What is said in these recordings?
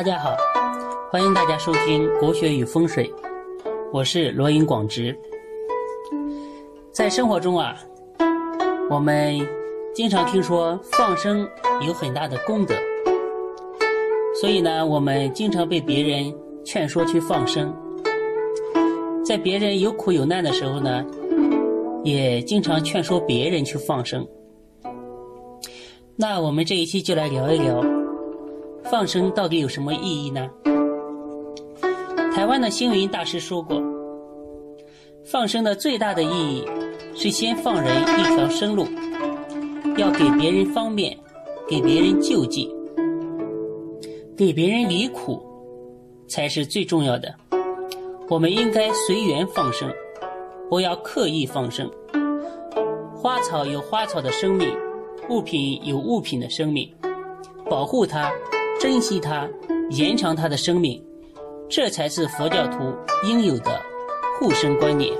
大家好，欢迎大家收听《国学与风水》，我是罗云广直。在生活中啊，我们经常听说放生有很大的功德，所以呢，我们经常被别人劝说去放生。在别人有苦有难的时候呢，也经常劝说别人去放生。那我们这一期就来聊一聊，放生到底有什么意义呢？台湾的星云大师说过，放生的最大的意义是先放人一条生路，要给别人方便，给别人救济，给别人离苦，才是最重要的。我们应该随缘放生，不要刻意放生。花草有花草的生命。物品有物品的生命，保护它，珍惜它，延长它的生命，这才是佛教徒应有的护生观念。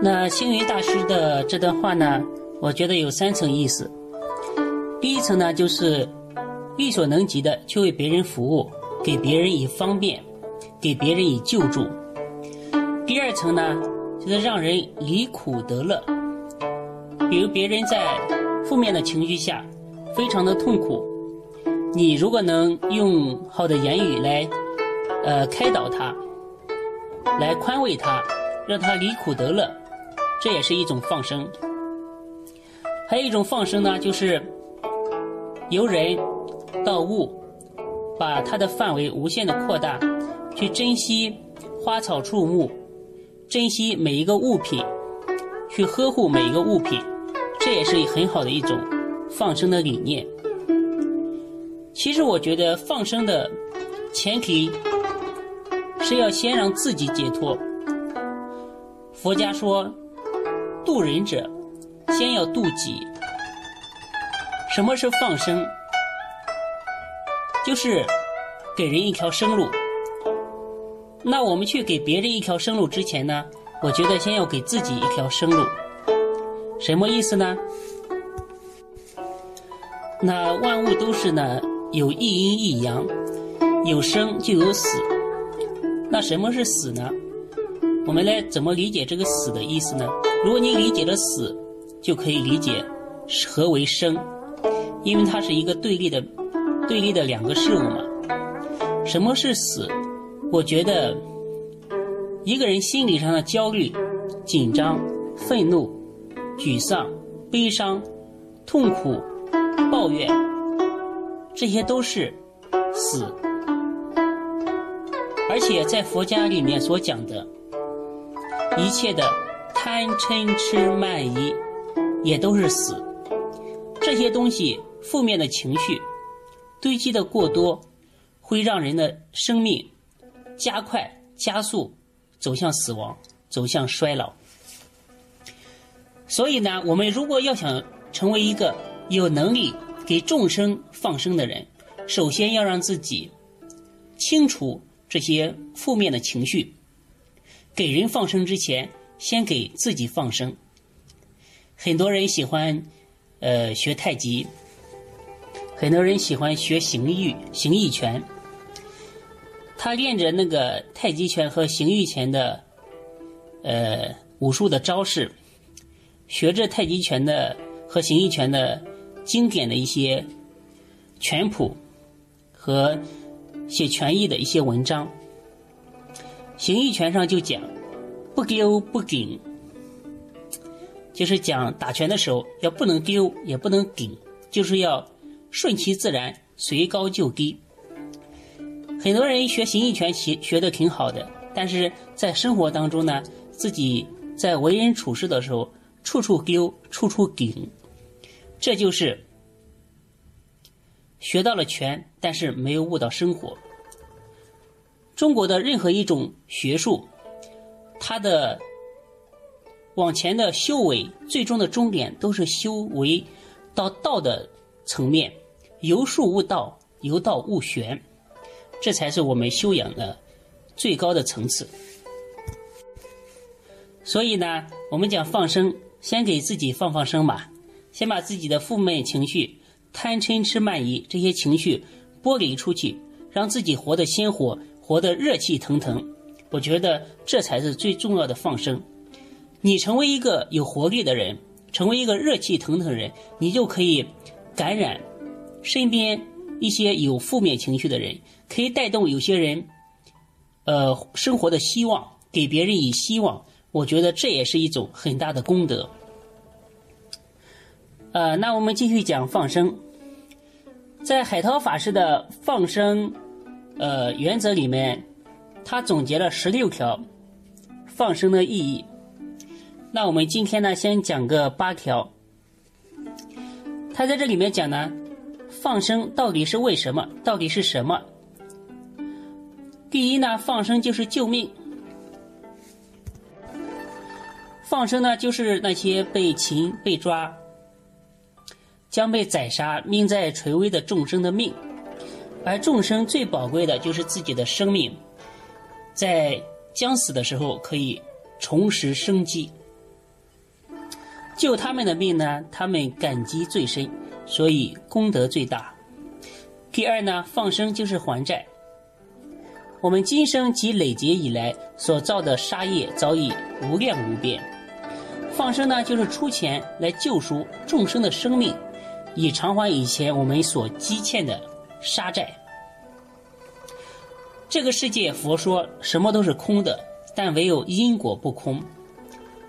那星云大师的这段话呢，我觉得有三层意思。第一层呢，就是力所能及的去为别人服务，给别人以方便，给别人以救助。第二层呢，就是让人离苦得乐。比如别人在负面的情绪下非常的痛苦，你如果能用好的言语来，呃开导他，来宽慰他，让他离苦得乐，这也是一种放生。还有一种放生呢，就是由人到物，把它的范围无限的扩大，去珍惜花草树木，珍惜每一个物品，去呵护每一个物品。这也是很好的一种放生的理念。其实我觉得放生的前提是要先让自己解脱。佛家说，渡人者先要渡己。什么是放生？就是给人一条生路。那我们去给别人一条生路之前呢，我觉得先要给自己一条生路。什么意思呢？那万物都是呢，有一阴一阳，有生就有死。那什么是死呢？我们来怎么理解这个死的意思呢？如果你理解了死，就可以理解何为生，因为它是一个对立的、对立的两个事物嘛。什么是死？我觉得一个人心理上的焦虑、紧张、愤怒。沮丧、悲伤、痛苦、抱怨，这些都是死。而且在佛家里面所讲的，一切的贪嗔痴慢疑，也都是死。这些东西负面的情绪堆积的过多，会让人的生命加快、加速走向死亡，走向衰老。所以呢，我们如果要想成为一个有能力给众生放生的人，首先要让自己清除这些负面的情绪。给人放生之前，先给自己放生。很多人喜欢呃学太极，很多人喜欢学形意形意拳。他练着那个太极拳和形意拳的呃武术的招式。学着太极拳的和形意拳的经典的一些拳谱和写拳意的一些文章，形意拳上就讲不丢不顶，就是讲打拳的时候要不能丢也不能顶，就是要顺其自然，随高就低。很多人学形意拳学学的挺好的，但是在生活当中呢，自己在为人处事的时候。处处丢，处处顶，这就是学到了拳，但是没有悟到生活。中国的任何一种学术，它的往前的修为，最终的终点都是修为到道的层面，由术悟道，由道悟玄，这才是我们修养的最高的层次。所以呢，我们讲放生。先给自己放放生吧，先把自己的负面情绪、贪嗔痴慢疑这些情绪剥离出去，让自己活得鲜活，活得热气腾腾。我觉得这才是最重要的放生。你成为一个有活力的人，成为一个热气腾腾的人，你就可以感染身边一些有负面情绪的人，可以带动有些人，呃，生活的希望，给别人以希望。我觉得这也是一种很大的功德。呃，那我们继续讲放生。在海涛法师的放生，呃，原则里面，他总结了十六条放生的意义。那我们今天呢，先讲个八条。他在这里面讲呢，放生到底是为什么？到底是什么？第一呢，放生就是救命。放生呢，就是那些被擒、被抓。将被宰杀、命在垂危的众生的命，而众生最宝贵的就是自己的生命，在将死的时候可以重拾生机。救他们的命呢，他们感激最深，所以功德最大。第二呢，放生就是还债。我们今生及累劫以来所造的杀业早已无量无边，放生呢就是出钱来救赎众生的生命。以偿还以前我们所积欠的杀债。这个世界，佛说什么都是空的，但唯有因果不空。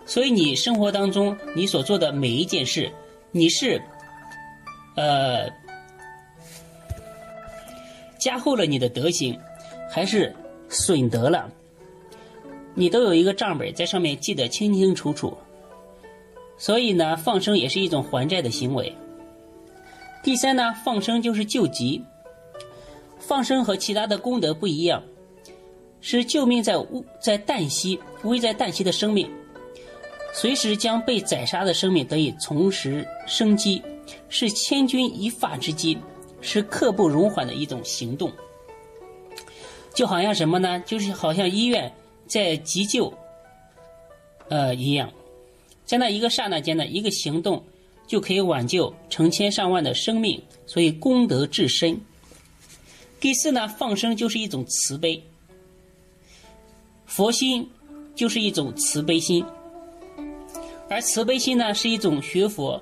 所以你生活当中你所做的每一件事，你是，呃，加厚了你的德行，还是损德了，你都有一个账本在上面记得清清楚楚。所以呢，放生也是一种还债的行为。第三呢，放生就是救急。放生和其他的功德不一样，是救命在危在旦夕、危在旦夕的生命，随时将被宰杀的生命得以重拾生机，是千钧一发之机，是刻不容缓的一种行动。就好像什么呢？就是好像医院在急救，呃一样，在那一个刹那间的一个行动。就可以挽救成千上万的生命，所以功德至深。第四呢，放生就是一种慈悲，佛心就是一种慈悲心，而慈悲心呢是一种学佛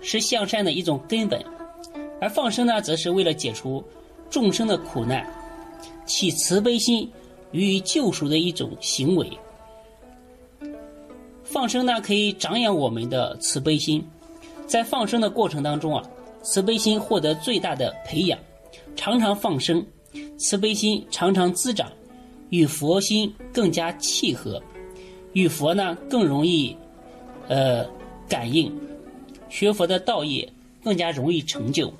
是向善的一种根本，而放生呢则是为了解除众生的苦难，起慈悲心予以救赎的一种行为。放生呢可以长养我们的慈悲心。在放生的过程当中啊，慈悲心获得最大的培养，常常放生，慈悲心常常滋长，与佛心更加契合，与佛呢更容易，呃感应，学佛的道业更加容易成就。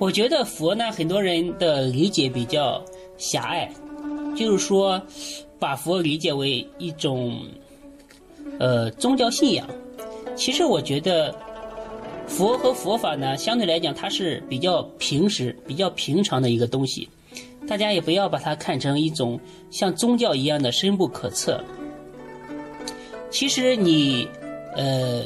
我觉得佛呢，很多人的理解比较狭隘，就是说，把佛理解为一种，呃宗教信仰。其实我觉得，佛和佛法呢，相对来讲它是比较平时、比较平常的一个东西，大家也不要把它看成一种像宗教一样的深不可测。其实你，呃，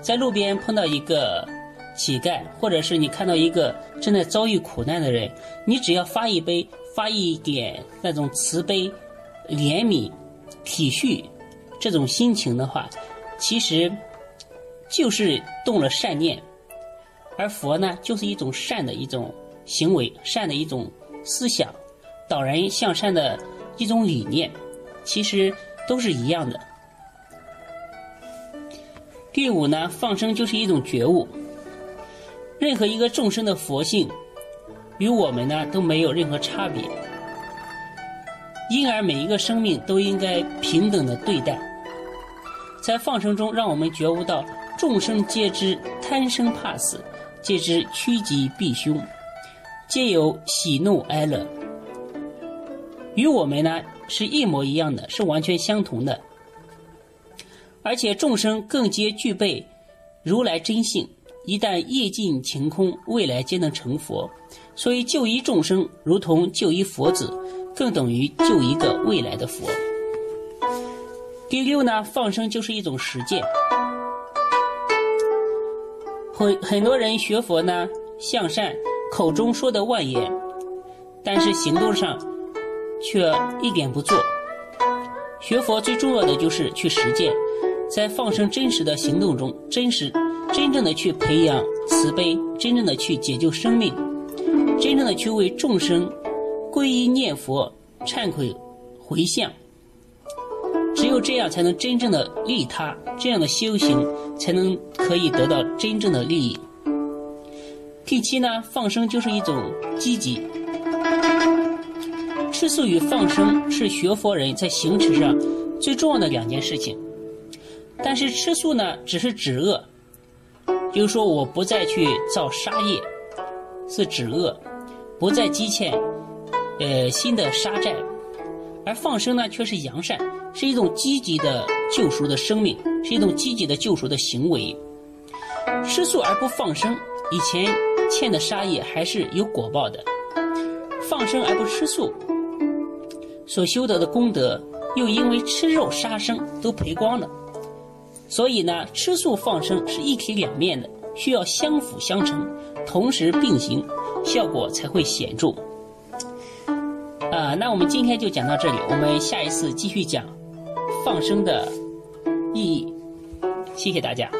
在路边碰到一个乞丐，或者是你看到一个正在遭遇苦难的人，你只要发一杯、发一点那种慈悲、怜悯、体恤这种心情的话，其实。就是动了善念，而佛呢，就是一种善的一种行为，善的一种思想，导人向善的一种理念，其实都是一样的。第五呢，放生就是一种觉悟，任何一个众生的佛性，与我们呢都没有任何差别，因而每一个生命都应该平等的对待，在放生中，让我们觉悟到。众生皆知贪生怕死，皆知趋吉避凶，皆有喜怒哀乐，与我们呢是一模一样的，是完全相同的。而且众生更皆具备如来真性，一旦业尽晴空，未来皆能成佛。所以救一众生，如同救一佛子，更等于救一个未来的佛。第六呢，放生就是一种实践。很多人学佛呢，向善口中说的万言，但是行动上却一点不做。学佛最重要的就是去实践，在放生真实的行动中，真实、真正的去培养慈悲，真正的去解救生命，真正的去为众生皈依念佛、忏悔回向。只有这样，才能真正的利他，这样的修行才能可以得到真正的利益。第七呢，放生就是一种积极。吃素与放生是学佛人在行持上最重要的两件事情。但是吃素呢，只是止恶，就是说我不再去造杀业，是止恶，不再积欠呃新的杀债。而放生呢，却是扬善，是一种积极的救赎的生命，是一种积极的救赎的行为。吃素而不放生，以前欠的杀业还是有果报的；放生而不吃素，所修得的功德又因为吃肉杀生都赔光了。所以呢，吃素放生是一体两面的，需要相辅相成，同时并行，效果才会显著。那我们今天就讲到这里，我们下一次继续讲放生的意义。谢谢大家。